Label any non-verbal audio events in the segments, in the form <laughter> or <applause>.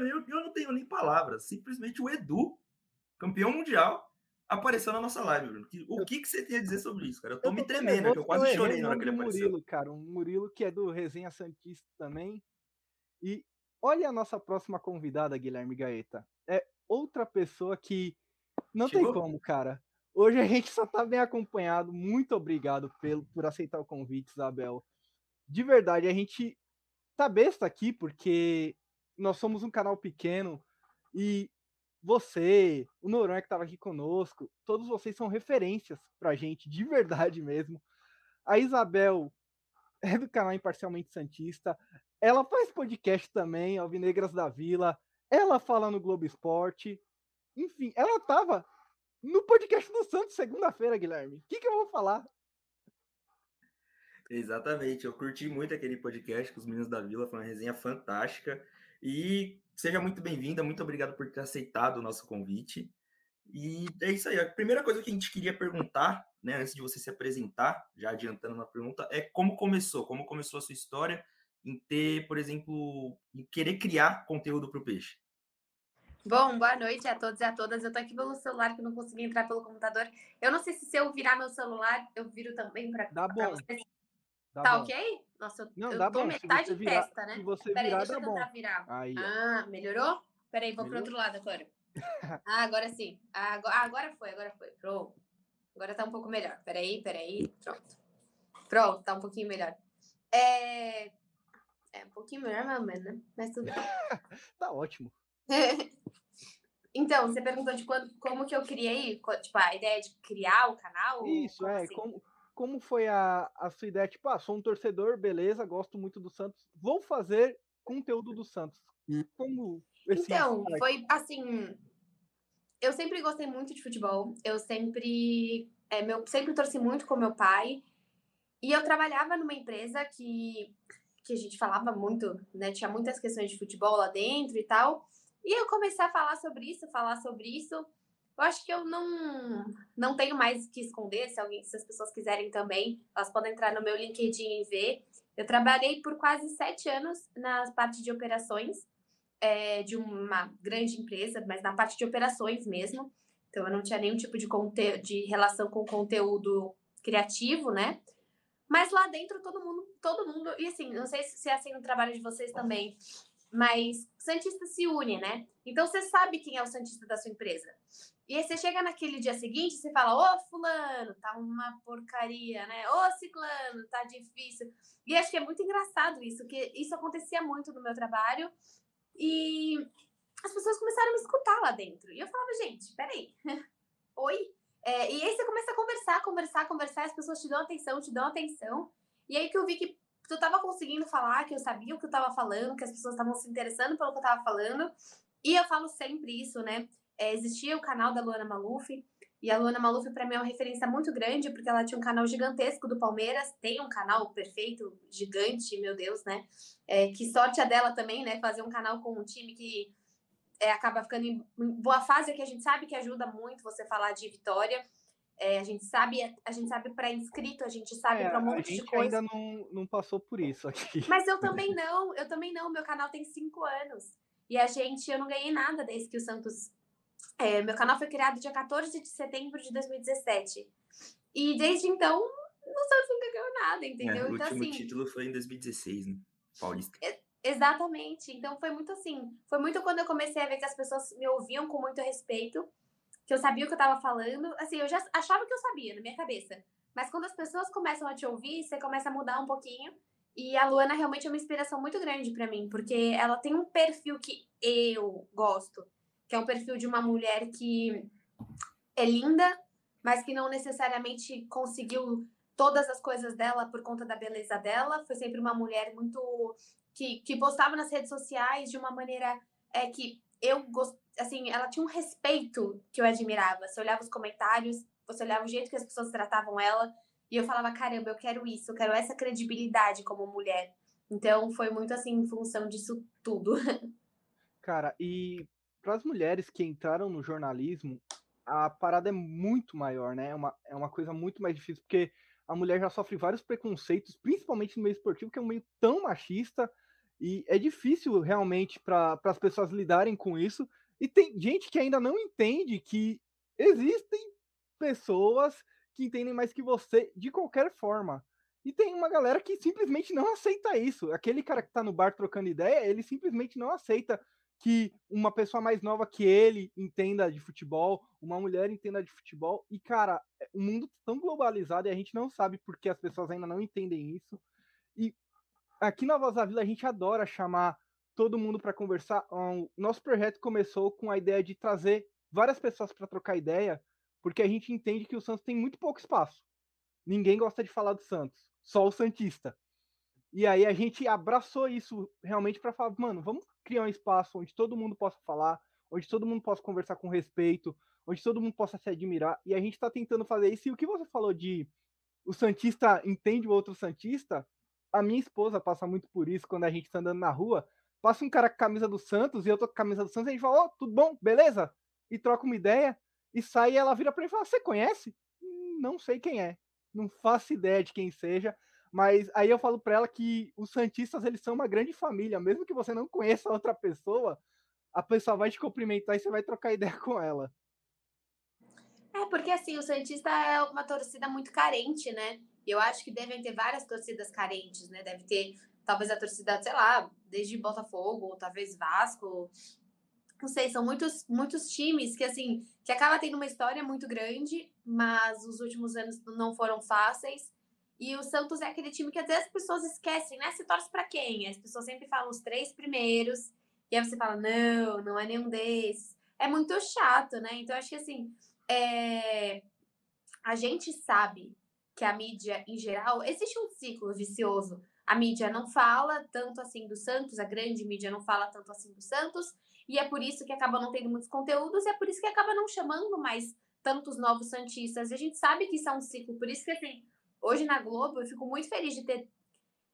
tenho nem, eu não tenho nem palavras. Simplesmente o Edu, campeão mundial, apareceu na nossa live, Bruno. O que, que você tem a dizer sobre isso, cara? Eu tô eu me tremendo, eu, eu quase chorei na hora que ele apareceu. Murilo, cara, um Murilo que é do Resenha Santista também. E olha a nossa próxima convidada, Guilherme Gaeta. É outra pessoa que não Chegou? tem como, cara. Hoje a gente só tá bem acompanhado. Muito obrigado pelo, por aceitar o convite, Isabel. De verdade, a gente tá besta aqui porque nós somos um canal pequeno e você, o Noronha que estava aqui conosco, todos vocês são referências pra gente, de verdade mesmo. A Isabel é do canal Imparcialmente Santista, ela faz podcast também, Alvinegras da Vila, ela fala no Globo Esporte, enfim, ela tava no podcast do Santos segunda-feira, Guilherme. O que, que eu vou falar? Exatamente, eu curti muito aquele podcast com os meninos da Vila, foi uma resenha fantástica. E seja muito bem-vinda, muito obrigado por ter aceitado o nosso convite. E é isso aí. A primeira coisa que a gente queria perguntar, né, antes de você se apresentar, já adiantando uma pergunta, é como começou? Como começou a sua história em ter, por exemplo, em querer criar conteúdo para o peixe? Bom, boa noite a todos e a todas. Eu tô aqui pelo celular que não consegui entrar pelo computador. Eu não sei se se eu virar meu celular, eu viro também para vocês. Dá tá bom. ok? Nossa, eu, não, eu dá tô bom. metade virar, testa, né? Se você Peraí, virar, deixa eu tentar bom. virar. Aí, ah, melhorou? Peraí, vou Melhorou? pro outro lado agora. ah, agora sim. Ah, agora foi, agora foi. Pronto. Agora tá um pouco melhor. Peraí, peraí. Pronto. Pronto, tá um pouquinho melhor. É. É um pouquinho melhor, mais ou menos, né? Mas tudo bem. <laughs> tá ótimo. <laughs> então, você perguntou de quando, como que eu criei, tipo, a ideia de criar o canal? Isso, como é. Assim? Como, como foi a, a sua ideia? Tipo, ah, sou um torcedor, beleza, gosto muito do Santos, vou fazer conteúdo do Santos. Hum. Como Então, foi assim. Eu sempre gostei muito de futebol. Eu sempre. É, meu, sempre torci muito com meu pai. E eu trabalhava numa empresa que, que a gente falava muito, né? Tinha muitas questões de futebol lá dentro e tal. E eu comecei a falar sobre isso, falar sobre isso. Eu acho que eu não não tenho mais que esconder. Se alguém, se as pessoas quiserem também, elas podem entrar no meu LinkedIn e ver. Eu trabalhei por quase sete anos na parte de operações é, de uma grande empresa, mas na parte de operações mesmo. Então eu não tinha nenhum tipo de, conte de relação com conteúdo criativo, né? Mas lá dentro todo mundo, todo mundo, e assim, não sei se é assim no trabalho de vocês também, mas Santista se une, né? Então você sabe quem é o Santista da sua empresa. E aí você chega naquele dia seguinte, você fala, ô fulano, tá uma porcaria, né? Ô ciclano, tá difícil. E acho que é muito engraçado isso, que isso acontecia muito no meu trabalho. E as pessoas começaram a me escutar lá dentro. E eu falava, gente, peraí. <laughs> Oi? É, e aí você começa a conversar, conversar, conversar, as pessoas te dão atenção, te dão atenção. E aí que eu vi que tu tava conseguindo falar, que eu sabia o que eu tava falando, que as pessoas estavam se interessando pelo que eu tava falando. E eu falo sempre isso, né? É, existia o canal da Luana Maluf, e a Luana Maluf, para mim, é uma referência muito grande, porque ela tinha um canal gigantesco do Palmeiras, tem um canal perfeito, gigante, meu Deus, né? É, que sorte a dela também, né? Fazer um canal com um time que é, acaba ficando em boa fase, que a gente sabe que ajuda muito você falar de vitória. É, a gente sabe, a gente sabe para inscrito, a gente sabe é, para um monte de coisa. ainda não, não passou por isso aqui. Mas eu também não, eu também não. Meu canal tem cinco anos. E a gente, eu não ganhei nada desde que o Santos. É, meu canal foi criado dia 14 de setembro de 2017. E desde então, o Santos nunca ganhou nada, entendeu? É, o então, último assim, título foi em 2016, né? Paulista. Exatamente. Então foi muito assim. Foi muito quando eu comecei a ver que as pessoas me ouviam com muito respeito, que eu sabia o que eu tava falando. Assim, eu já achava que eu sabia na minha cabeça. Mas quando as pessoas começam a te ouvir, você começa a mudar um pouquinho. E a Luana realmente é uma inspiração muito grande para mim, porque ela tem um perfil que eu gosto, que é um perfil de uma mulher que é linda, mas que não necessariamente conseguiu todas as coisas dela por conta da beleza dela. Foi sempre uma mulher muito que, que postava nas redes sociais de uma maneira é que eu gost... assim, ela tinha um respeito que eu admirava. Você olhava os comentários, você olhava o jeito que as pessoas tratavam ela, e eu falava, caramba, eu quero isso, eu quero essa credibilidade como mulher. Então foi muito assim em função disso tudo. <laughs> Cara, e para as mulheres que entraram no jornalismo, a parada é muito maior, né? É uma, é uma coisa muito mais difícil, porque a mulher já sofre vários preconceitos, principalmente no meio esportivo, que é um meio tão machista. E é difícil realmente para as pessoas lidarem com isso. E tem gente que ainda não entende que existem pessoas que entendem mais que você de qualquer forma. E tem uma galera que simplesmente não aceita isso. Aquele cara que tá no bar trocando ideia, ele simplesmente não aceita que uma pessoa mais nova que ele entenda de futebol, uma mulher entenda de futebol. E, cara, é, o mundo tá tão globalizado e a gente não sabe porque as pessoas ainda não entendem isso. E aqui na Voz da Vila a gente adora chamar todo mundo para conversar. O nosso projeto começou com a ideia de trazer várias pessoas para trocar ideia, porque a gente entende que o Santos tem muito pouco espaço. Ninguém gosta de falar do Santos, só o Santista. E aí a gente abraçou isso realmente para falar, mano, vamos criar um espaço onde todo mundo possa falar, onde todo mundo possa conversar com respeito, onde todo mundo possa se admirar. E a gente está tentando fazer isso. E o que você falou de o Santista entende o outro Santista, a minha esposa passa muito por isso quando a gente está andando na rua. Passa um cara com a camisa do Santos e eu tô com a camisa do Santos, e a gente fala, ó, oh, tudo bom, beleza? E troca uma ideia, e sai e ela vira para mim e fala, você conhece? Não sei quem é, não faço ideia de quem seja, mas aí eu falo para ela que os Santistas, eles são uma grande família, mesmo que você não conheça outra pessoa, a pessoa vai te cumprimentar e você vai trocar ideia com ela. É, porque assim, o Santista é uma torcida muito carente, né? Eu acho que devem ter várias torcidas carentes, né? Deve ter, talvez, a torcida, sei lá, desde Botafogo, ou talvez Vasco. Não sei, são muitos, muitos times que, assim, que acaba tendo uma história muito grande, mas os últimos anos não foram fáceis. E o Santos é aquele time que às vezes as pessoas esquecem, né? Você torce para quem? As pessoas sempre falam os três primeiros, e aí você fala, não, não é nenhum desses. É muito chato, né? Então, acho que assim, é... a gente sabe que a mídia, em geral, existe um ciclo vicioso. A mídia não fala tanto assim do Santos, a grande mídia não fala tanto assim do Santos, e é por isso que acaba não tendo muitos conteúdos, e é por isso que acaba não chamando mais tantos novos Santistas. E a gente sabe que isso é um ciclo, por isso que assim, hoje na Globo eu fico muito feliz de ter,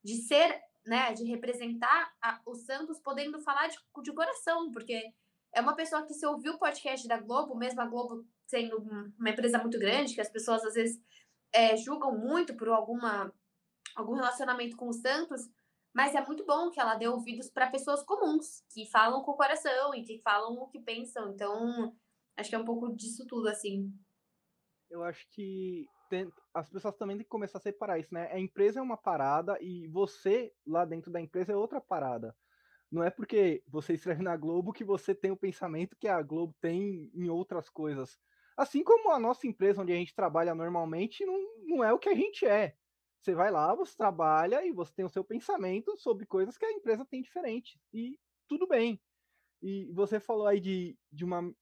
de ser, né, de representar a, o Santos podendo falar de, de coração, porque é uma pessoa que se ouviu o podcast da Globo, mesmo a Globo sendo uma empresa muito grande, que as pessoas às vezes é, julgam muito por alguma, algum relacionamento com o Santos, mas é muito bom que ela dê ouvidos para pessoas comuns, que falam com o coração e que falam o que pensam. Então, acho que é um pouco disso tudo, assim. Eu acho que tem, as pessoas também têm que começar a separar isso, né? A empresa é uma parada e você, lá dentro da empresa, é outra parada. Não é porque você escreve na Globo que você tem o pensamento que a Globo tem em outras coisas. Assim como a nossa empresa, onde a gente trabalha normalmente, não, não é o que a gente é. Você vai lá, você trabalha e você tem o seu pensamento sobre coisas que a empresa tem diferente. E tudo bem. E você falou aí de, de uma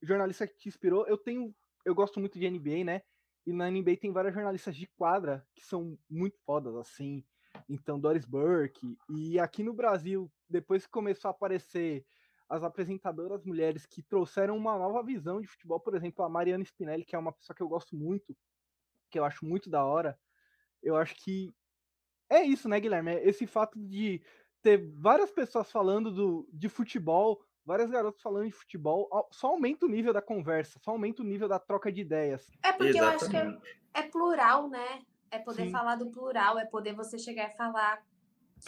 jornalista que te inspirou. Eu tenho. Eu gosto muito de NBA, né? E na NBA tem várias jornalistas de quadra que são muito fodas, assim. Então, Doris Burke. E aqui no Brasil, depois que começou a aparecer as apresentadoras mulheres que trouxeram uma nova visão de futebol, por exemplo, a Mariana Spinelli, que é uma pessoa que eu gosto muito, que eu acho muito da hora. Eu acho que é isso, né, Guilherme? É esse fato de ter várias pessoas falando do, de futebol, várias garotas falando de futebol, só aumenta o nível da conversa, só aumenta o nível da troca de ideias. É porque Exatamente. eu acho que é, é, plural, né? É poder Sim. falar do plural, é poder você chegar e falar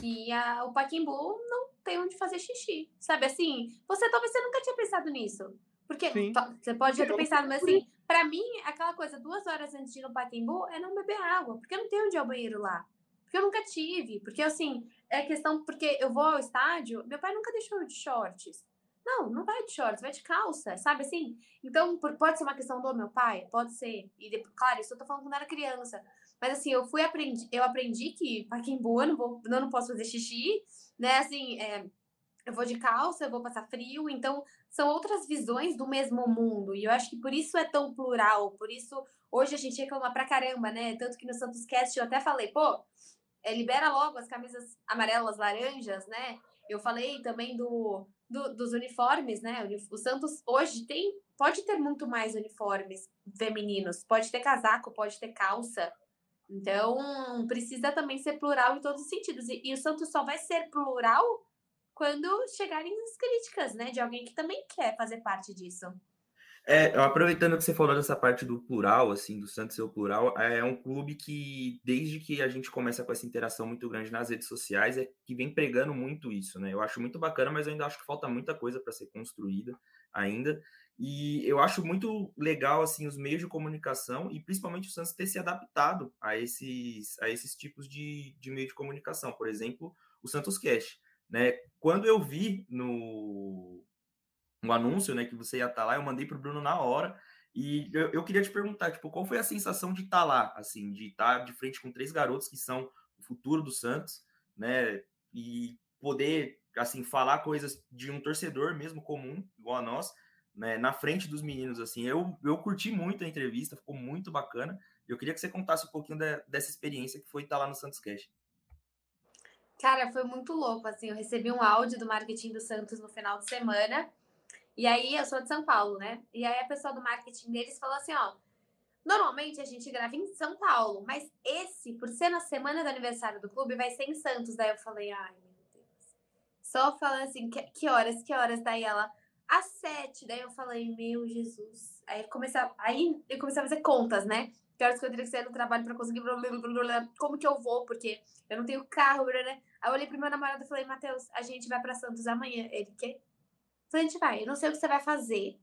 que a, o Paquimbu não tem onde fazer xixi. Sabe assim? Você talvez você nunca tinha pensado nisso. Porque Sim. você pode já ter pensado, mas assim, pra mim, aquela coisa, duas horas antes de ir no Pacaembu é não beber água, porque eu não tenho onde ir ao banheiro lá. Porque eu nunca tive. Porque, assim, é questão, porque eu vou ao estádio, meu pai nunca deixou de shorts. Não, não vai de shorts, vai de calça, sabe assim? Então, pode ser uma questão do meu pai? Pode ser. E, claro, isso eu tô falando quando era criança. Mas, assim, eu fui aprendi, eu aprendi que Pacaembu eu não, vou, eu não posso fazer xixi, né? Assim, é, eu vou de calça, eu vou passar frio, então são outras visões do mesmo mundo. E eu acho que por isso é tão plural, por isso hoje a gente reclama pra caramba, né? Tanto que no Santos Cast eu até falei, pô, é, libera logo as camisas amarelas, laranjas, né? Eu falei também do, do, dos uniformes, né? O Santos hoje tem, pode ter muito mais uniformes femininos, pode ter casaco, pode ter calça. Então, precisa também ser plural em todos os sentidos. E, e o Santos só vai ser plural quando chegarem as críticas, né? De alguém que também quer fazer parte disso. É, aproveitando que você falou dessa parte do plural, assim, do Santos ser o plural, é um clube que, desde que a gente começa com essa interação muito grande nas redes sociais, é que vem pregando muito isso, né? Eu acho muito bacana, mas eu ainda acho que falta muita coisa para ser construída ainda. E eu acho muito legal, assim, os meios de comunicação e principalmente o Santos ter se adaptado a esses, a esses tipos de, de meio de comunicação. Por exemplo, o Santos Cash, né? Quando eu vi no um anúncio, né, que você ia estar tá lá, eu mandei para o Bruno na hora. E eu, eu, queria te perguntar, tipo, qual foi a sensação de estar tá lá, assim, de estar tá de frente com três garotos que são o futuro do Santos, né? E poder, assim, falar coisas de um torcedor mesmo comum, igual a nós, né? Na frente dos meninos, assim. Eu, eu curti muito a entrevista, ficou muito bacana. Eu queria que você contasse um pouquinho de, dessa experiência que foi estar lá no Santos Cash. Cara, foi muito louco, assim. Eu recebi um áudio do marketing do Santos no final de semana e aí, eu sou de São Paulo, né? E aí, a pessoa do marketing deles falou assim: ó, normalmente a gente grava em São Paulo, mas esse, por ser na semana do aniversário do clube, vai ser em Santos. Daí eu falei: ai, meu Deus. Só falando assim: que, que horas, que horas? Daí ela, às sete. Daí eu falei: meu Jesus. Aí, comecei a, aí eu comecei a fazer contas, né? Que horas que eu teria que sair do trabalho para conseguir. Como que eu vou? Porque eu não tenho carro, né? Aí eu olhei pro meu namorado e falei: Matheus, a gente vai para Santos amanhã. Ele, quê? A gente vai. Eu não sei o que você vai fazer.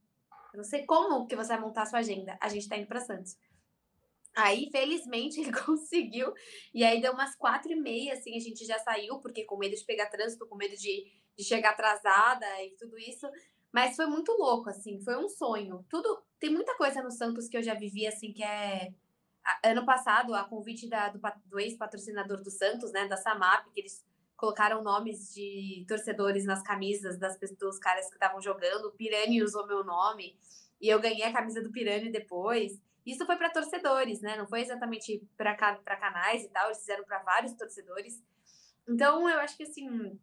Eu não sei como que você vai montar a sua agenda. A gente tá indo para Santos. Aí, felizmente, <laughs> ele conseguiu. E aí deu umas quatro e meia, assim, a gente já saiu, porque com medo de pegar trânsito, com medo de, de chegar atrasada e tudo isso. Mas foi muito louco, assim, foi um sonho. Tudo. Tem muita coisa no Santos que eu já vivi, assim, que é. Ano passado, a convite da, do, do ex-patrocinador do Santos, né, da Samap, que eles colocaram nomes de torcedores nas camisas das dos caras que estavam jogando. O Pirani usou meu nome e eu ganhei a camisa do Pirani depois. Isso foi para torcedores, né? Não foi exatamente para canais e tal, eles fizeram para vários torcedores. Então, eu acho que assim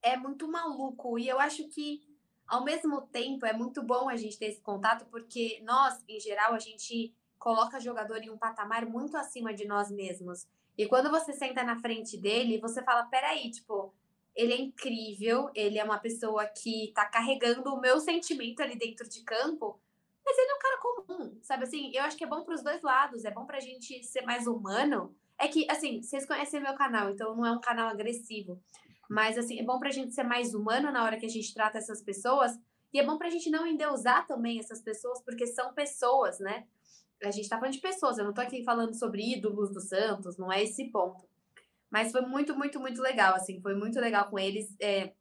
é muito maluco e eu acho que ao mesmo tempo é muito bom a gente ter esse contato porque nós, em geral, a gente coloca jogador em um patamar muito acima de nós mesmos. E quando você senta na frente dele, você fala: peraí, tipo, ele é incrível, ele é uma pessoa que tá carregando o meu sentimento ali dentro de campo, mas ele é um cara comum, sabe assim? Eu acho que é bom para os dois lados, é bom pra gente ser mais humano. É que, assim, vocês conhecem meu canal, então não é um canal agressivo. Mas, assim, é bom pra gente ser mais humano na hora que a gente trata essas pessoas. E é bom pra gente não endeusar também essas pessoas, porque são pessoas, né? A gente está falando de pessoas, eu não estou aqui falando sobre ídolos do Santos, não é esse ponto. Mas foi muito, muito, muito legal, assim, foi muito legal com eles. É,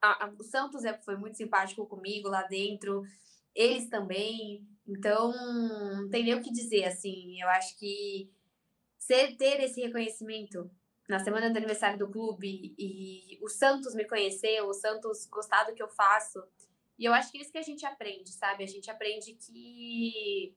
a, a, o Santos é, foi muito simpático comigo lá dentro, eles também. Então, não tem nem o que dizer, assim. Eu acho que ser, ter esse reconhecimento na semana do aniversário do clube e o Santos me conhecer, o Santos gostar do que eu faço. E eu acho que é isso que a gente aprende, sabe? A gente aprende que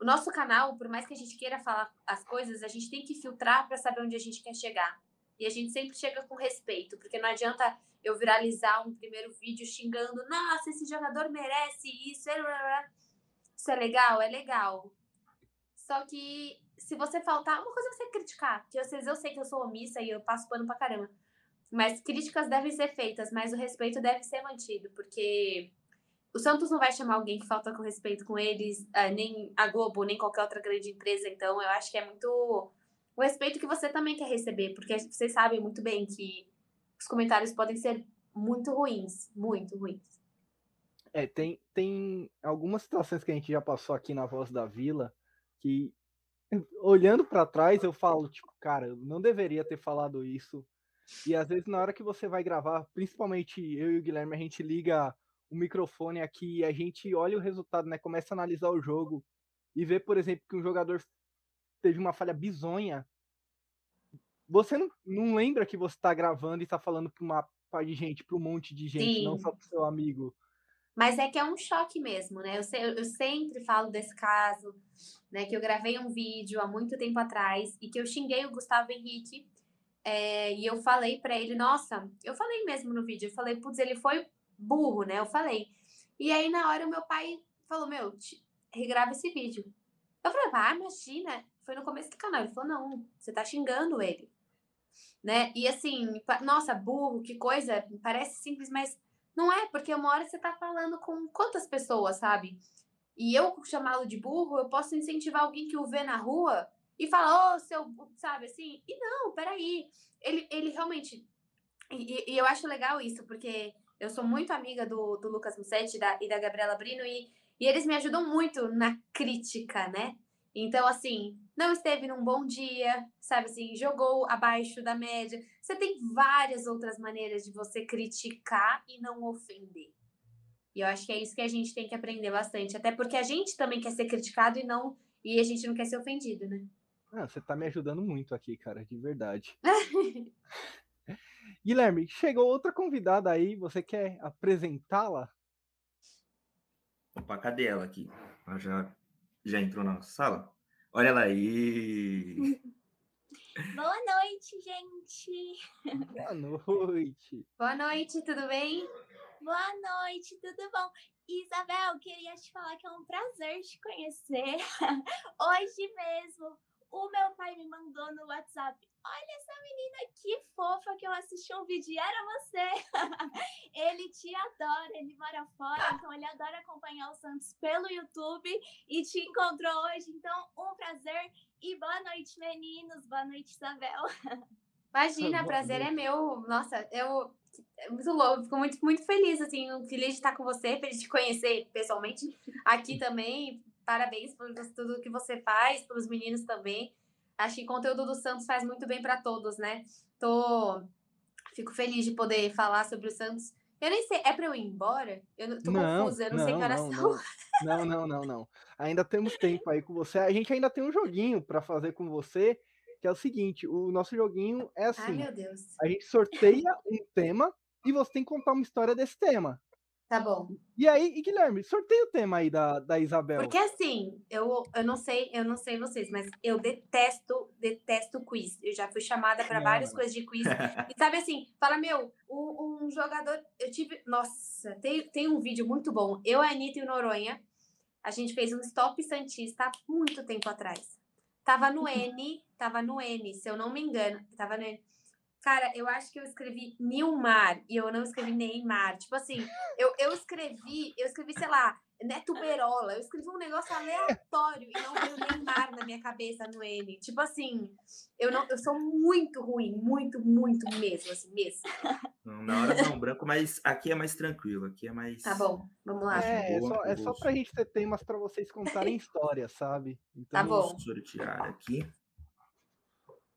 o nosso canal, por mais que a gente queira falar as coisas, a gente tem que filtrar para saber onde a gente quer chegar. E a gente sempre chega com respeito, porque não adianta eu viralizar um primeiro vídeo xingando, nossa, esse jogador merece isso. Isso é legal? É legal. Só que se você faltar, uma coisa é você criticar, que vezes eu sei que eu sou omissa e eu passo pano pra caramba. Mas críticas devem ser feitas, mas o respeito deve ser mantido, porque o Santos não vai chamar alguém que falta com respeito com eles, eh, nem a Globo, nem qualquer outra grande empresa. Então, eu acho que é muito o respeito que você também quer receber, porque vocês sabem muito bem que os comentários podem ser muito ruins, muito ruins. É, tem, tem algumas situações que a gente já passou aqui na Voz da Vila que, olhando para trás, eu falo, tipo, cara, eu não deveria ter falado isso. E às vezes, na hora que você vai gravar, principalmente eu e o Guilherme, a gente liga o microfone aqui, a gente olha o resultado, né? Começa a analisar o jogo e vê, por exemplo, que um jogador teve uma falha bizonha. Você não, não lembra que você está gravando e está falando para uma parte de gente, para um monte de gente, Sim. não só para seu amigo. Mas é que é um choque mesmo, né? Eu, eu, sempre falo desse caso, né? Que eu gravei um vídeo há muito tempo atrás e que eu xinguei o Gustavo Henrique. É, e eu falei para ele, nossa, eu falei mesmo no vídeo, eu falei, putz, ele foi burro, né? Eu falei. E aí, na hora, o meu pai falou: Meu, regrava esse vídeo. Eu falei: Ah, imagina. Foi no começo do canal. Ele falou: Não, você tá xingando ele. Né? E assim, nossa, burro, que coisa. Parece simples, mas não é, porque uma hora você tá falando com quantas pessoas, sabe? e eu chamá-lo de burro, eu posso incentivar alguém que o vê na rua e falar, ô, oh, seu, sabe assim? E não, peraí. Ele, ele realmente. E, e, eu acho legal isso, porque eu sou muito amiga do, do Lucas Mussetti e da, e da Gabriela Brino, e, e eles me ajudam muito na crítica, né? Então, assim, não esteve num bom dia, sabe assim, jogou abaixo da média. Você tem várias outras maneiras de você criticar e não ofender. E eu acho que é isso que a gente tem que aprender bastante, até porque a gente também quer ser criticado e não e a gente não quer ser ofendido, né? Ah, você tá me ajudando muito aqui, cara, de verdade. <laughs> Guilherme, chegou outra convidada aí, você quer apresentá-la? Opa, cadê ela aqui? Ela já, já entrou na nossa sala? Olha ela aí! <laughs> Boa noite, gente! Boa noite! Boa noite, tudo bem? Boa noite, tudo bom? Isabel, queria te falar que é um prazer te conhecer. <laughs> Hoje mesmo, o meu pai me mandou no WhatsApp. Olha essa menina que fofa que eu assisti um vídeo e era você. <laughs> ele te adora, ele mora fora, então ele adora acompanhar o Santos pelo YouTube e te encontrou hoje. Então, um prazer e boa noite, meninos. Boa noite, Isabel. <laughs> Imagina, prazer é meu. Nossa, eu muito louco, fico muito, muito feliz, assim, feliz de estar com você, feliz de te conhecer pessoalmente aqui também. Parabéns por tudo que você faz, pelos meninos também. Acho que o conteúdo do Santos faz muito bem para todos, né? Tô fico feliz de poder falar sobre o Santos. Eu nem sei, é para eu ir embora? Eu tô não, confusa, eu não, não sei que horas não, são. Não, não, não, não. Ainda temos tempo aí com você. A gente ainda tem um joguinho para fazer com você que é o seguinte: o nosso joguinho é assim. Ai, meu Deus. A gente sorteia um tema e você tem que contar uma história desse tema. Tá bom. E aí, e Guilherme, sorteia o tema aí da, da Isabel. Porque assim, eu, eu não sei, eu não sei vocês, mas eu detesto, detesto quiz. Eu já fui chamada para várias coisas de quiz. <laughs> e sabe assim, fala, meu, um, um, jogador. Eu tive. Nossa, tem, tem um vídeo muito bom. Eu, a Anitta e o Noronha, a gente fez um stop Santista há muito tempo atrás. Tava no uhum. N, tava no N, se eu não me engano. Tava no N. Cara, eu acho que eu escrevi Nilmar e eu não escrevi Neymar. Tipo assim, eu, eu escrevi, eu escrevi, sei lá, Neto Berola. Eu escrevi um negócio aleatório e não veio Neymar na minha cabeça no N. Tipo assim, eu não, eu sou muito ruim, muito, muito mesmo, assim, mesmo. Na hora não, branco, mas aqui é mais tranquilo, aqui é mais. Tá bom, vamos lá. É, boa, é, só, é só pra gente ter temas para vocês contarem <laughs> histórias, sabe? Então, tá bom. Vou sortear aqui.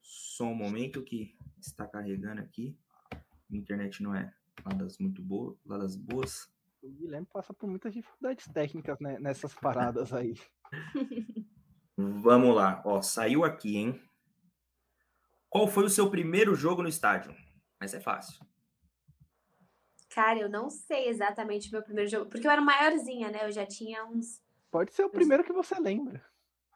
Só um momento que está carregando aqui. Minha internet não é lá das muito boas, lá das boas. O Guilherme passa por muitas dificuldades técnicas né, nessas paradas aí. <laughs> Vamos lá, ó, saiu aqui, hein? Qual foi o seu primeiro jogo no estádio? Mas é fácil. Cara, eu não sei exatamente o meu primeiro jogo, porque eu era maiorzinha, né? Eu já tinha uns. Pode ser o primeiro que você lembra.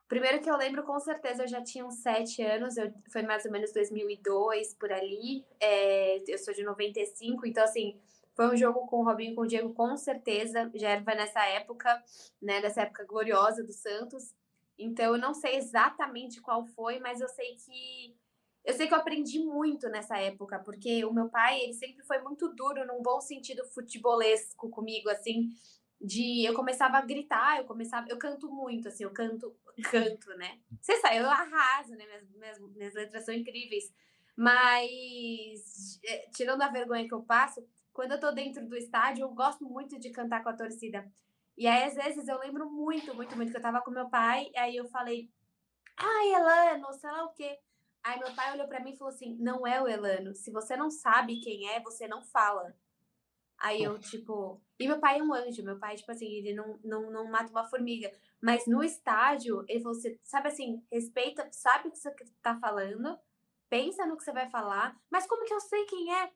Primeiro que eu lembro, com certeza, eu já tinha uns sete anos, eu, foi mais ou menos 2002, por ali. É, eu sou de 95, então, assim, foi um jogo com o Robinho e com o Diego, com certeza. Já era nessa época, né, dessa época gloriosa do Santos. Então, eu não sei exatamente qual foi, mas eu sei que eu sei que eu aprendi muito nessa época, porque o meu pai, ele sempre foi muito duro, num bom sentido futebolesco comigo, assim, de eu começava a gritar, eu começava, eu canto muito, assim, eu canto, canto, né? Você sabe, eu arraso, né? Minhas, minhas, minhas letras são incríveis. Mas, é, tirando a vergonha que eu passo, quando eu tô dentro do estádio, eu gosto muito de cantar com a torcida. E aí, às vezes, eu lembro muito, muito, muito que eu tava com meu pai, e aí eu falei, ai, Elano, sei lá o quê. Aí meu pai olhou para mim e falou assim: não é o Elano. Se você não sabe quem é, você não fala. Aí eu, tipo. E meu pai é um anjo. Meu pai, tipo assim, ele não, não, não mata uma formiga. Mas no estádio, ele falou: você sabe assim, respeita, sabe o que você tá falando, pensa no que você vai falar. Mas como que eu sei quem é?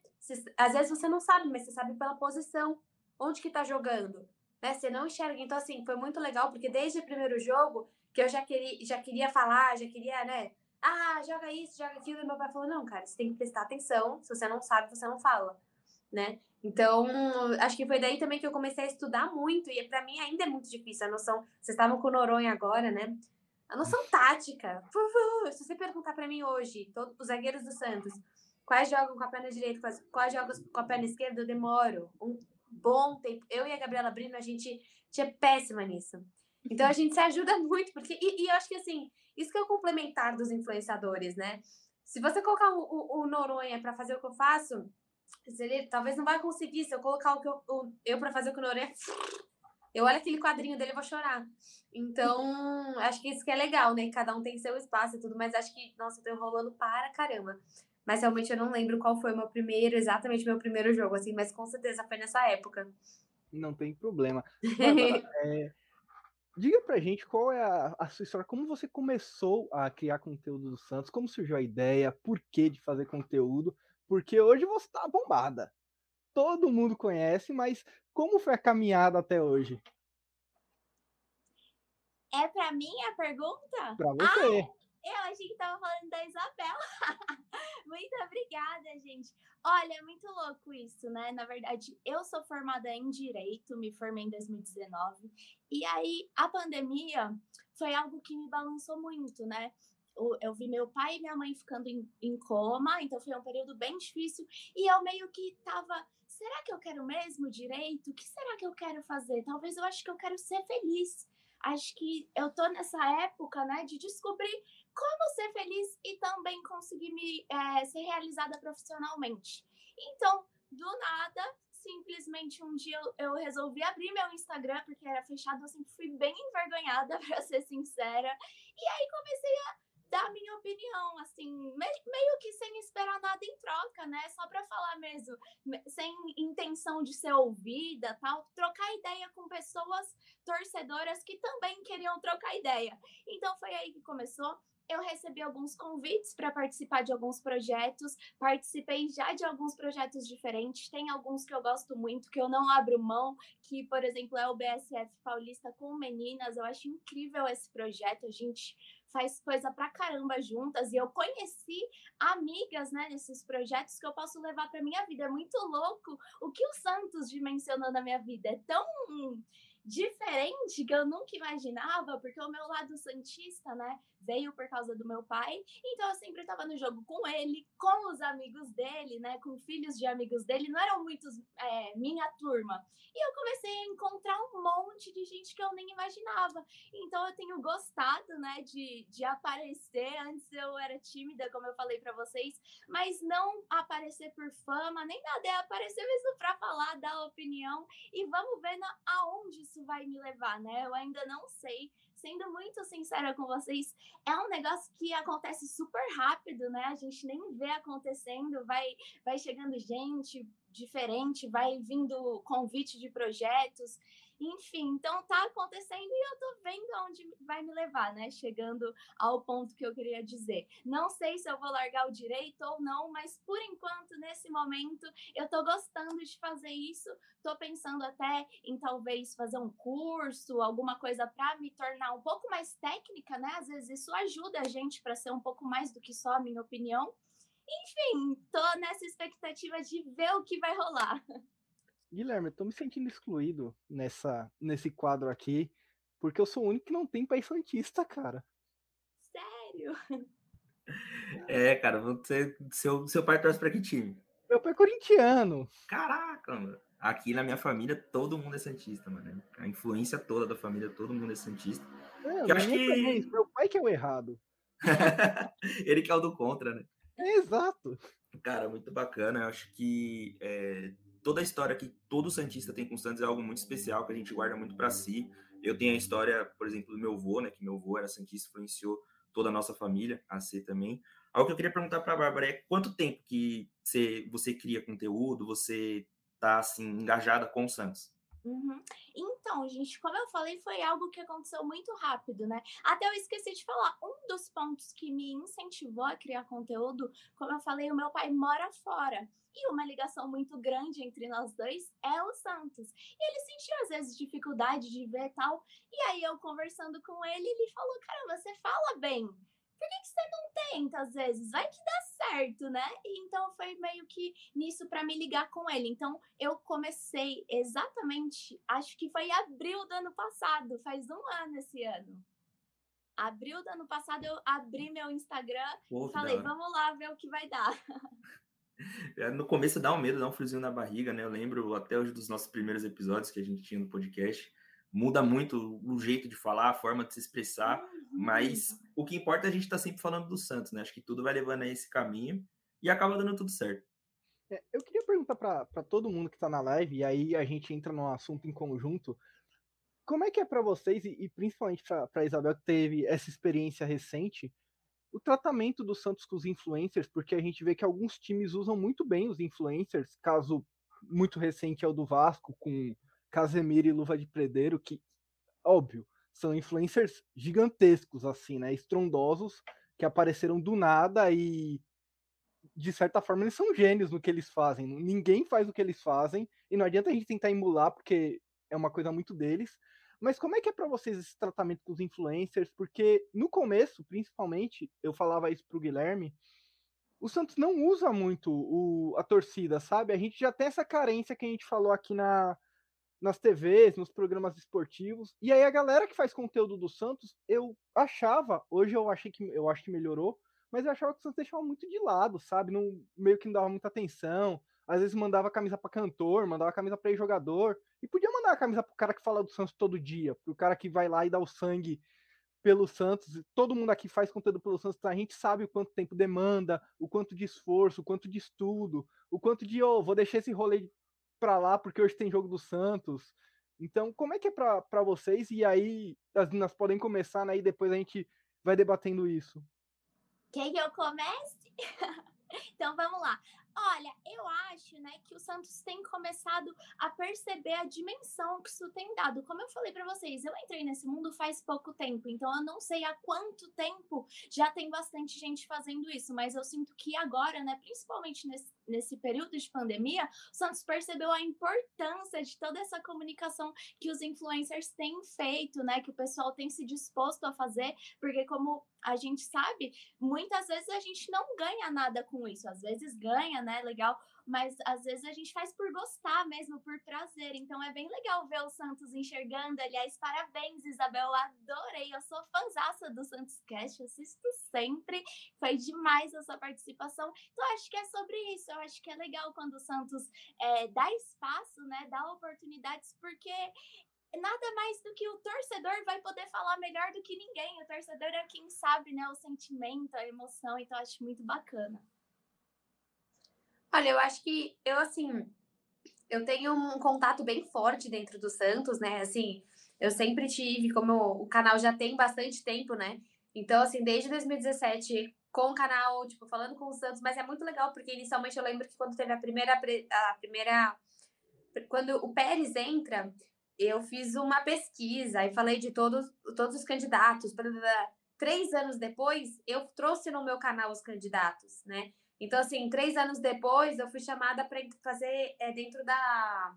às vezes você não sabe, mas você sabe pela posição. Onde que tá jogando? Né? Você não enxerga. Então, assim, foi muito legal, porque desde o primeiro jogo, que eu já queria, já queria falar, já queria, né? Ah, joga isso, joga aquilo. E meu pai falou: não, cara, você tem que prestar atenção. Se você não sabe, você não fala, né? Então, acho que foi daí também que eu comecei a estudar muito, e para mim ainda é muito difícil a noção. Vocês estavam com o Noronha agora, né? A noção tática. Se você perguntar para mim hoje, todos os zagueiros do Santos, quais jogam com a perna direita, quais, quais jogam com a perna esquerda, eu demoro um bom tempo. Eu e a Gabriela Brino, a gente tinha péssima nisso. Então a gente se ajuda <laughs> muito, porque. E, e eu acho que assim, isso que é o complementar dos influenciadores, né? Se você colocar o, o, o Noronha para fazer o que eu faço, ele talvez não vai conseguir. Se eu colocar o que eu, o, eu para fazer o que o Noronha. <laughs> Eu olho aquele quadrinho dele e vou chorar. Então, <laughs> acho que isso que é legal, né? Cada um tem seu espaço e tudo, mas acho que, nossa, eu tô enrolando para caramba. Mas realmente eu não lembro qual foi o meu primeiro, exatamente meu primeiro jogo, assim, mas com certeza foi nessa época. Não tem problema. <laughs> é, diga pra gente qual é a, a, sua história, como você começou a criar conteúdo do Santos, como surgiu a ideia, por que de fazer conteúdo, porque hoje você tá bombada. Todo mundo conhece, mas como foi a caminhada até hoje? É para mim a pergunta? Para você. Ah, eu achei que tava falando da Isabel. <laughs> muito obrigada, gente. Olha, é muito louco isso, né? Na verdade, eu sou formada em Direito, me formei em 2019. E aí, a pandemia foi algo que me balançou muito, né? Eu vi meu pai e minha mãe ficando em, em coma, então foi um período bem difícil. E eu meio que tava será que eu quero mesmo direito? O que será que eu quero fazer? Talvez eu acho que eu quero ser feliz. Acho que eu tô nessa época, né, de descobrir como ser feliz e também conseguir me é, ser realizada profissionalmente. Então, do nada, simplesmente um dia eu, resolvi abrir meu Instagram, porque era fechado, eu sempre fui bem envergonhada, <laughs> para ser sincera. E aí comecei a dar minha opinião, assim, meio que sem esperar nada em troca, né? Só para falar mesmo, sem intenção de ser ouvida, tal, trocar ideia com pessoas torcedoras que também queriam trocar ideia. Então foi aí que começou eu recebi alguns convites para participar de alguns projetos, participei já de alguns projetos diferentes, tem alguns que eu gosto muito, que eu não abro mão, que, por exemplo, é o BSF Paulista com Meninas, eu acho incrível esse projeto, a gente faz coisa pra caramba juntas e eu conheci amigas, né, nesses projetos que eu posso levar para minha vida. É muito louco o que o Santos dimensionou na minha vida. É tão diferente que eu nunca imaginava, porque o meu lado santista, né, veio por causa do meu pai. Então eu sempre estava no jogo com ele, com os amigos dele, né, com filhos de amigos dele. Não eram muitos é, minha turma. E eu comecei a encontrar um monte de gente que eu nem imaginava. Então eu tenho gostado, né, de, de aparecer. Antes eu era tímida, como eu falei para vocês, mas não aparecer por fama, nem nada, é aparecer mesmo para falar, dar opinião e vamos ver na, aonde isso vai me levar, né? Eu ainda não sei sendo muito sincera com vocês, é um negócio que acontece super rápido, né? A gente nem vê acontecendo, vai, vai chegando gente diferente, vai vindo convite de projetos. Enfim, então tá acontecendo e eu tô vendo aonde vai me levar, né? Chegando ao ponto que eu queria dizer. Não sei se eu vou largar o direito ou não, mas por enquanto, nesse momento, eu tô gostando de fazer isso. Tô pensando até em talvez fazer um curso, alguma coisa para me tornar um pouco mais técnica, né? Às vezes isso ajuda a gente para ser um pouco mais do que só a minha opinião. Enfim, tô nessa expectativa de ver o que vai rolar. <laughs> Guilherme, eu tô me sentindo excluído nessa, nesse quadro aqui, porque eu sou o único que não tem pai santista, cara. Sério? <laughs> É, cara, você, seu, seu pai torce pra que time? Meu pai é corintiano. Caraca, mano. Aqui na minha família, todo mundo é santista, mano. A influência toda da família, todo mundo é santista. É, eu acho que... Meu pai que é o errado. <laughs> Ele que é o do contra, né? É, exato. Cara, muito bacana. Eu acho que é, toda a história que todo Santista tem com o Santos é algo muito especial, que a gente guarda muito para si. Eu tenho a história, por exemplo, do meu avô, né? Que meu avô era Santista, influenciou toda a nossa família a ser também. Algo que eu queria perguntar para a Bárbara é quanto tempo que você, você cria conteúdo, você tá assim engajada com o Santos? Uhum. Então, gente, como eu falei, foi algo que aconteceu muito rápido, né? Até eu esqueci de falar, um dos pontos que me incentivou a criar conteúdo, como eu falei, o meu pai mora fora. E uma ligação muito grande entre nós dois é o Santos. E ele sentiu, às vezes, dificuldade de ver tal. E aí, eu conversando com ele, ele falou: Caramba, você fala bem por que, que você não tenta às vezes? Vai que dá certo, né? E então foi meio que nisso para me ligar com ele. Então eu comecei exatamente, acho que foi abril do ano passado, faz um ano esse ano. Abril do ano passado eu abri meu Instagram e falei, vamos lá ver o que vai dar. <laughs> É, no começo dá um medo, dá um friozinho na barriga, né? Eu lembro até hoje dos nossos primeiros episódios que a gente tinha no podcast muda muito o jeito de falar, a forma de se expressar, mas uhum. o que importa é a gente estar tá sempre falando do Santos, né? Acho que tudo vai levando a esse caminho e acaba dando tudo certo. É, eu queria perguntar para todo mundo que está na live, e aí a gente entra no assunto em conjunto. Como é que é para vocês, e, e principalmente para Isabel, que teve essa experiência recente, o tratamento do Santos com os influencers, porque a gente vê que alguns times usam muito bem os influencers, caso muito recente é o do Vasco, com Casemiro e Luva de Predeiro, que, óbvio, são influencers gigantescos, assim, né? Estrondosos, que apareceram do nada e, de certa forma, eles são gênios no que eles fazem. Ninguém faz o que eles fazem, e não adianta a gente tentar emular, porque é uma coisa muito deles. Mas como é que é para vocês esse tratamento com os influencers? Porque no começo, principalmente, eu falava isso pro Guilherme, o Santos não usa muito o, a torcida, sabe? A gente já tem essa carência que a gente falou aqui na, nas TVs, nos programas esportivos. E aí a galera que faz conteúdo do Santos, eu achava, hoje eu achei que eu acho que melhorou, mas eu achava que o Santos deixava muito de lado, sabe? Não, meio que não dava muita atenção. Às vezes mandava camisa para cantor, mandava camisa para jogador e podia mandar a camisa pro cara que fala do Santos todo dia, pro cara que vai lá e dá o sangue pelo Santos. Todo mundo aqui faz conteúdo pelo Santos, então a gente sabe o quanto tempo demanda, o quanto de esforço, o quanto de estudo, o quanto de, oh, vou deixar esse rolê para lá porque hoje tem jogo do Santos. Então, como é que é para vocês? E aí, as meninas podem começar, né? E depois a gente vai debatendo isso. Quer que eu comece? <laughs> então, vamos lá. Olha, eu acho, né, que o Santos tem começado a perceber a dimensão que isso tem dado. Como eu falei para vocês, eu entrei nesse mundo faz pouco tempo, então eu não sei há quanto tempo já tem bastante gente fazendo isso, mas eu sinto que agora, né, principalmente nesse, nesse período de pandemia, o Santos percebeu a importância de toda essa comunicação que os influencers têm feito, né, que o pessoal tem se disposto a fazer, porque como a gente sabe, muitas vezes a gente não ganha nada com isso, às vezes ganha, né? Legal, mas às vezes a gente faz por gostar mesmo, por prazer. Então é bem legal ver o Santos enxergando. Aliás, parabéns, Isabel, adorei. Eu sou fãzaça do Santos Cast, assisto sempre. Foi demais a sua participação. Então acho que é sobre isso. Eu acho que é legal quando o Santos é, dá espaço, né? Dá oportunidades, porque nada mais do que o torcedor vai poder falar melhor do que ninguém. O torcedor é quem sabe, né, o sentimento, a emoção, então acho muito bacana. Olha, eu acho que eu assim, eu tenho um contato bem forte dentro do Santos, né? Assim, eu sempre tive, como o canal já tem bastante tempo, né? Então, assim, desde 2017, com o canal, tipo, falando com o Santos, mas é muito legal, porque inicialmente eu lembro que quando teve a primeira. A primeira quando o Pérez entra, eu fiz uma pesquisa e falei de todos, todos os candidatos. Três anos depois, eu trouxe no meu canal os candidatos, né? Então, assim, três anos depois, eu fui chamada para fazer é, dentro da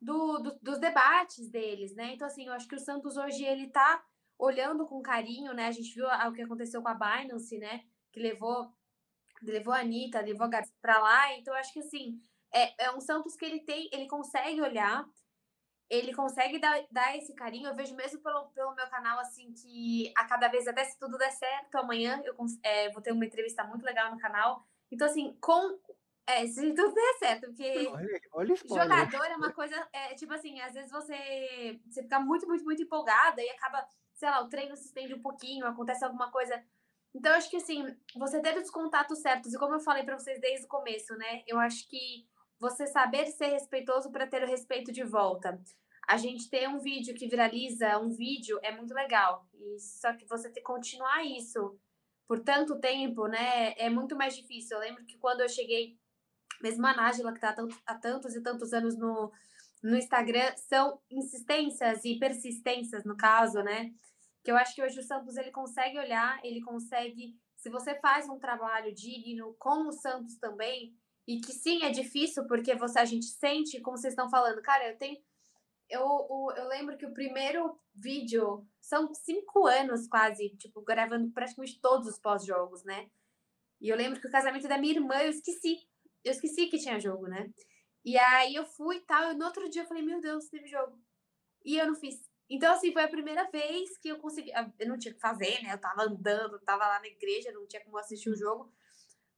do, do, dos debates deles, né? Então, assim, eu acho que o Santos hoje ele está olhando com carinho, né? A gente viu o que aconteceu com a Binance, né? Que levou levou a Anitta, levou a Gabi para lá. Então, eu acho que assim é, é um Santos que ele tem, ele consegue olhar ele consegue dar, dar esse carinho. Eu vejo mesmo pelo, pelo meu canal, assim, que a cada vez, até se tudo der certo, amanhã eu é, vou ter uma entrevista muito legal no canal. Então, assim, com. É, se tudo der certo, porque <laughs> olha, olha jogador é uma coisa, é, tipo assim, às vezes você, você fica muito, muito, muito empolgada e acaba, sei lá, o treino se estende um pouquinho, acontece alguma coisa. Então, eu acho que assim, você ter os contatos certos, e como eu falei para vocês desde o começo, né? Eu acho que você saber ser respeitoso para ter o respeito de volta. A gente ter um vídeo que viraliza, um vídeo é muito legal. E só que você ter, continuar isso por tanto tempo, né, é muito mais difícil. Eu lembro que quando eu cheguei, mesmo a Nájila, que está há tantos e tantos anos no, no Instagram, são insistências e persistências, no caso, né? Que eu acho que hoje o Santos ele consegue olhar, ele consegue. Se você faz um trabalho digno com o Santos também, e que sim, é difícil, porque você a gente sente, como vocês estão falando, cara, eu tenho. Eu, eu lembro que o primeiro vídeo são cinco anos quase, tipo, gravando praticamente todos os pós-jogos, né? E eu lembro que o casamento da minha irmã, eu esqueci. Eu esqueci que tinha jogo, né? E aí eu fui e tal, e no outro dia eu falei, meu Deus, teve jogo. E eu não fiz. Então, assim, foi a primeira vez que eu consegui. Eu não tinha que fazer, né? Eu tava andando, tava lá na igreja, não tinha como assistir o jogo.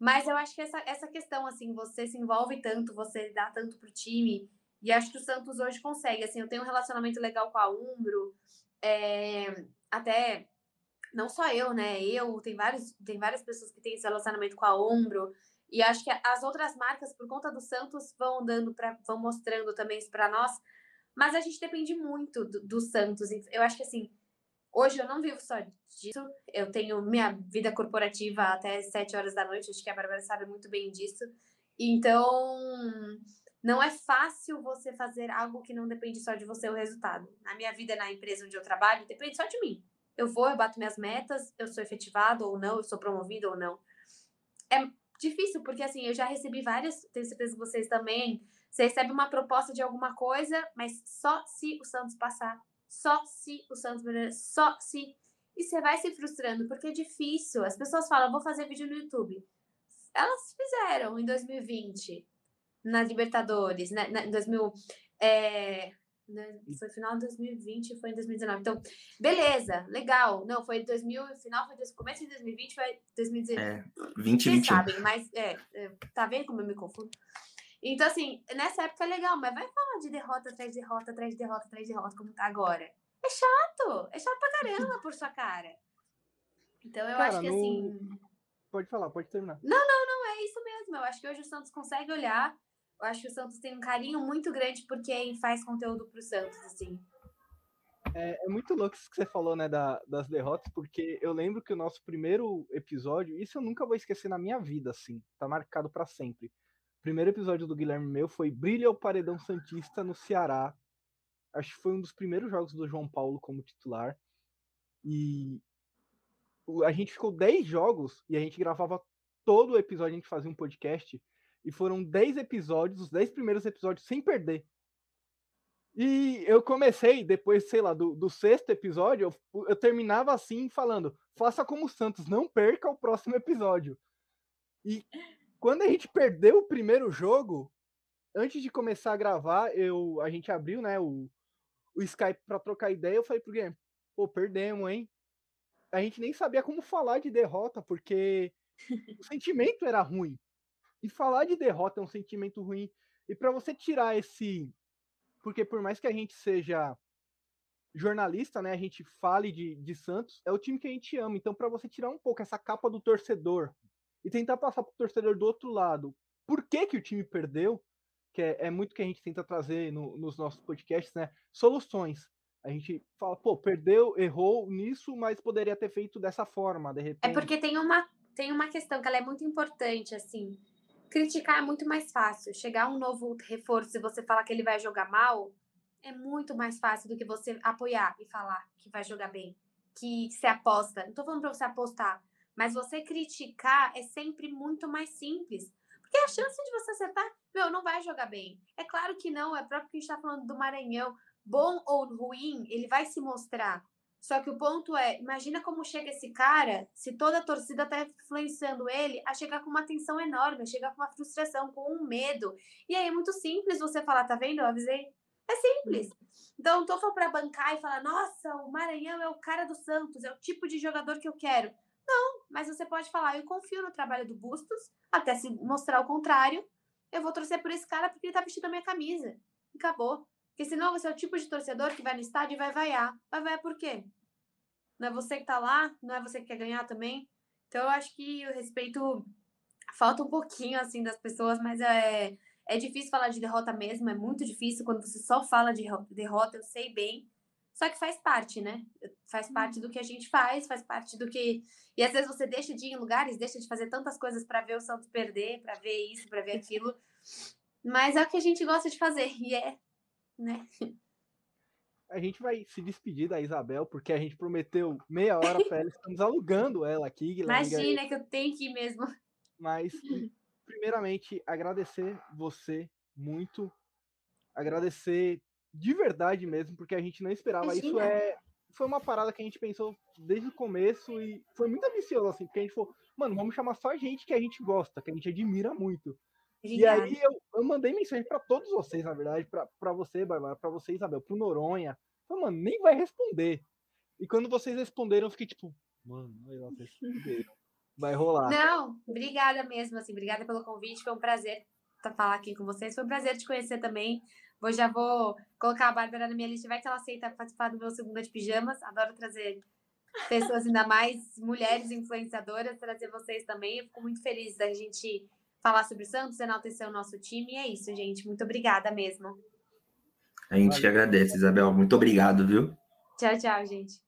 Mas eu acho que essa, essa questão, assim, você se envolve tanto, você dá tanto pro time, E acho que o Santos hoje consegue. Assim, eu tenho um relacionamento legal com a Umbro, é, até não só eu, né? Eu, tem, vários, tem várias pessoas que têm esse relacionamento com a Umbro. E acho que as outras marcas, por conta do Santos, vão dando para vão mostrando também isso para nós. Mas a gente depende muito do, do, Santos. Eu acho que assim, hoje eu não vivo só disso. Eu tenho minha vida corporativa até sete horas da noite. Acho que a Bárbara sabe muito bem disso. Então, não é fácil você fazer algo que não depende só de você o resultado. Na minha vida, na empresa onde eu trabalho, depende só de mim. Eu vou, eu bato minhas metas, eu sou efetivado ou não, eu sou promovido ou não. É difícil, porque assim, eu já recebi várias, tenho certeza que vocês também. Você recebe uma proposta de alguma coisa, mas só se o Santos passar. Só se o Santos só se. E você vai se frustrando, porque é difícil. As pessoas falam, vou fazer vídeo no YouTube. Elas fizeram em 2020 na Libertadores, né? em 2000. É, né? Foi final de 2020, foi em 2019. Então, beleza, legal. Não, foi 2000, final foi começo de 2020, foi 2019. É, 2021. Vocês sabem, mas é, é, tá vendo como eu me confundo? Então, assim, nessa época é legal, mas vai falar de derrota atrás de derrota, atrás de derrota, atrás de derrota, como tá agora. É chato, é chato pra caramba por sua cara. Então, eu cara, acho que no... assim. Pode falar, pode terminar. Não, não, não, é isso mesmo. Eu acho que hoje o Santos consegue olhar eu acho que o Santos tem um carinho muito grande por quem faz conteúdo pro Santos, assim. É, é, muito louco isso que você falou, né, da, das derrotas, porque eu lembro que o nosso primeiro episódio, isso eu nunca vou esquecer na minha vida, assim, tá marcado para sempre. Primeiro episódio do Guilherme meu foi Brilha o Paredão Santista no Ceará. Acho que foi um dos primeiros jogos do João Paulo como titular. E a gente ficou 10 jogos e a gente gravava todo o episódio, a gente fazia um podcast e foram 10 episódios, os 10 primeiros episódios sem perder. E eu comecei, depois, sei lá, do, do sexto episódio, eu, eu, terminava assim, falando: faça como o Santos, não perca o próximo episódio. E quando a gente perdeu o primeiro jogo, antes de começar a gravar, eu, a gente abriu né, o, o Skype para trocar ideia. Eu falei pro Guilherme: pô, perdemos, hein? A gente nem sabia como falar de derrota, porque o sentimento era ruim. E falar de derrota é um sentimento ruim. E para você tirar esse. Porque por mais que a gente seja jornalista, né, a gente fale de, de Santos, é o time que a gente ama. Então, para você tirar um pouco essa capa do torcedor e tentar passar para o torcedor do outro lado, por que, que o time perdeu, que é, é muito que a gente tenta trazer no, nos nossos podcasts, né? Soluções. A gente fala, pô, perdeu, errou nisso, mas poderia ter feito dessa forma, de é repente. É porque tem uma, tem uma questão que ela é muito importante, assim criticar é muito mais fácil. Chegar um novo reforço e você falar que ele vai jogar mal é muito mais fácil do que você apoiar e falar que vai jogar bem, que você aposta. Não tô falando para você apostar, mas você criticar é sempre muito mais simples. Porque a chance de você acertar, meu, não vai jogar bem. É claro que não, é próprio que a gente tá falando do Maranhão. Bom ou ruim, ele vai se mostrar. Só que o ponto é, imagina como chega esse cara, se toda a torcida tá influenciando ele, a chegar com uma tensão enorme, a chegar com uma frustração, com um medo. E aí é muito simples você falar, tá vendo? Eu avisei. É simples. Então, tô pra bancar e falar, nossa, o Maranhão é o cara do Santos, é o tipo de jogador que eu quero. Não, mas você pode falar, eu confio no trabalho do Bustos, até se mostrar o contrário, eu vou torcer por esse cara porque ele tá vestindo a minha camisa. E acabou. Porque senão você é o tipo de torcedor que vai no estádio e vai vaiar. Vai vaiar por quê? Não é você que tá lá, não é você que quer ganhar também. Então eu acho que o respeito falta um pouquinho assim das pessoas, mas é é difícil falar de derrota mesmo, é muito difícil quando você só fala de derrota, eu sei bem. Só que faz parte, né? Faz parte do que a gente faz, faz parte do que. E às vezes você deixa de ir em lugares, deixa de fazer tantas coisas para ver o Santos perder, para ver isso, para ver aquilo. Mas é o que a gente gosta de fazer, e é né? A gente vai se despedir da Isabel, porque a gente prometeu meia hora para ela, estamos alugando ela aqui. Imagina que eu tenho que ir mesmo. Mas, primeiramente, agradecer você muito, agradecer de verdade mesmo, porque a gente não esperava. Imagina. Isso é foi uma parada que a gente pensou desde o começo e foi muito ambicioso, assim, porque a gente falou, mano, vamos chamar só gente que a gente gosta, que a gente admira muito. E aí eu, eu mandei mensagem para todos vocês, na verdade, para você, Bárbara, para você, Isabel, pro Noronha. Falei, mano, nem vai responder. E quando vocês responderam, eu fiquei tipo, mano, vocês responderam. Vai rolar. Não, obrigada mesmo, assim, obrigada pelo convite, foi um prazer falar aqui com vocês, foi um prazer te conhecer também. Vou, já vou colocar a Bárbara na minha lista. Vai que ela aceita participar do meu segunda de pijamas. Adoro trazer pessoas, ainda mais mulheres influenciadoras, trazer vocês também. Eu fico muito feliz da gente falar sobre o Santos, enaltecer o nosso time. E é isso, gente. Muito obrigada mesmo. A gente que agradece, Isabel. Muito obrigado, viu? Tchau, tchau, gente.